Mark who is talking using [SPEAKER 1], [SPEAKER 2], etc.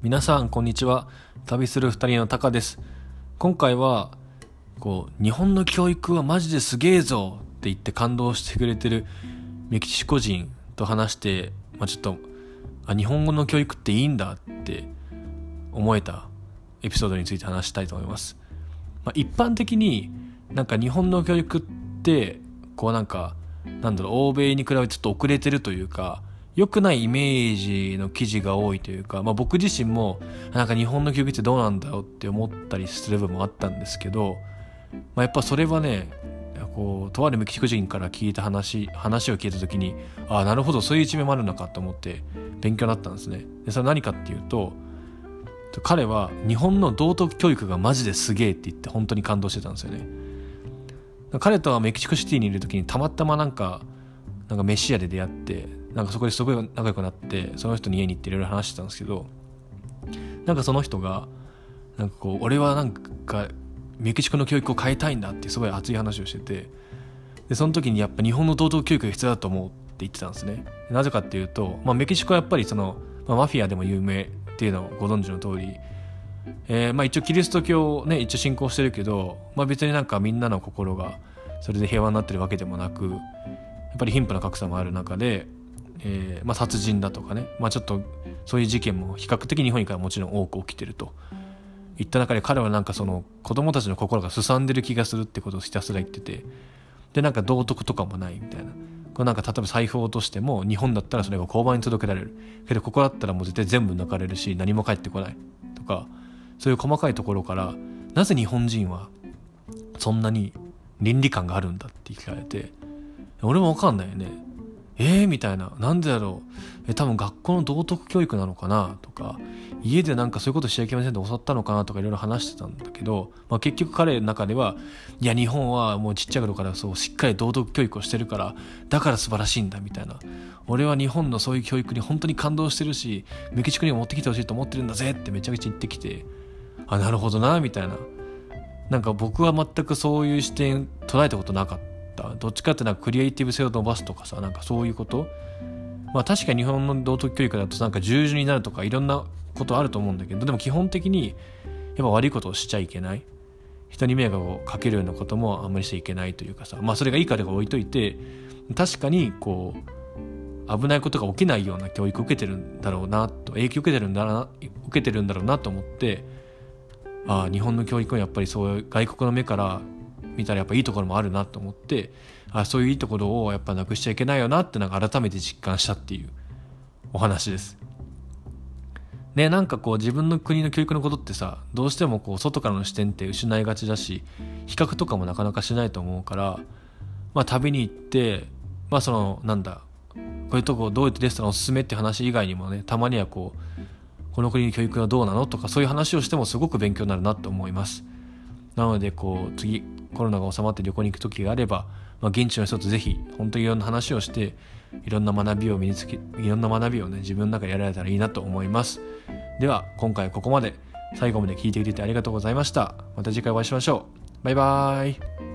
[SPEAKER 1] 皆さんこんにちは。旅する二人のタカです。今回はこう日本の教育はマジですげえぞって言って感動してくれてるメキシコ人と話して、まあ、ちょっとあ日本語の教育っていいんだって思えたエピソードについて話したいと思います、まあ、一般的になんか日本の教育ってこうなんかなんだろう欧米に比べてちょっと遅れてるというか良くないイメージの記事が多いというか、まあ、僕自身もなんか日本の教育ってどうなんだろうって思ったりする部分もあったんですけど、まあ、やっぱそれはねこうとあるメキシコ人から聞いた話話を聞いた時にああなるほどそういう一面もあるのかと思って勉強になったんですね。でそれは何かっていうと彼は日本の道徳教育がマジですげえって言って本当に感動してたんですよね。彼とはメキシコシティにいる時にたまたまなんかなんか飯屋で出会ってなんかそこですごい仲良くなってその人に家に行っていろいろ話してたんですけどなんかその人がなんかこう俺はなんかメキシコの教育を変えたいんだってすごい熱い話をしててでその時にやっぱ日本の道徳教育が必要だと思うって言ってたんですね。なぜかっていうと、まあ、メキシコはやっぱりその、まあ、マフィアでも有名っていうのをご存知の通りえー、まあ一応キリスト教をね一応信仰してるけど、まあ、別になんかみんなの心がそれで平和になってるわけでもなくやっぱり貧富の格差もある中でえー、まあ、殺人だとかね、まあ、ちょっとそういう事件も比較的日本にからもちろん多く起きてると。いった中で彼はなんかその子供たちの心がすさんでる気がするってことをひたすら言ってて。でなんか道徳とかもないみたいな。これなんか例えば財布を落としても日本だったらそれが交番に届けられる。けどここだったらもう絶対全部抜かれるし何も返ってこないとか。そういう細かいところからなぜ日本人はそんなに倫理観があるんだって聞かれて。俺も分かんないよね。えー、みたいな。なんでだろう。え、多分学校の道徳教育なのかな？とか、家でなんかそういうことしちゃいけませんって教わったのかな？とかいろいろ話してたんだけど、まあ、結局彼の中では、いや、日本はもうちっちゃい頃からそう、しっかり道徳教育をしてるから、だから素晴らしいんだ、みたいな。俺は日本のそういう教育に本当に感動してるし、メキシコにも持ってきてほしいと思ってるんだぜってめちゃくちゃ言ってきて、あ、なるほどな、みたいな。なんか僕は全くそういう視点捉えたことなかった。った。どっちかってなんかクリエイティブ性を伸ばすとかさなんかそういうこと？まあ確か日本の道徳教育だとなんか従順になるとかいろんなことあると思うんだけどでも基本的にやっぱ悪いことをしちゃいけない。人に迷惑をかけるようなこともあんまりしちゃいけないというかさまあそれがいいかとか置いといて確かにこう危ないことが起きないような教育を受けてるんだろうなと影響を受けてるんだな受けてるんだろうなと思ってああ日本の教育はやっぱりそういう外国の目から見たらやっぱいいところもあるなと思ってあそういういいところをやっぱなくしちゃいけないよなってなんか改めて実感したっていうお話です。ね、なんかこう自分の国の教育のことってさどうしてもこう外からの視点って失いがちだし比較とかもなかなかしないと思うからまあ旅に行ってまあそのなんだこういうとこどうやってレストランおすすめって話以外にもねたまにはこうこの国の教育はどうなのとかそういう話をしてもすごく勉強になるなと思います。なのでこう次コロナが収まって旅行に行く時があれば、まあ、現地の人とぜひ本当にいろんな話をしていろんな学びを身につけいろんな学びをね自分の中でやられたらいいなと思います。では今回はここまで。最後まで聞いてくれてありがとうございました。また次回お会いしましょう。バイバーイ。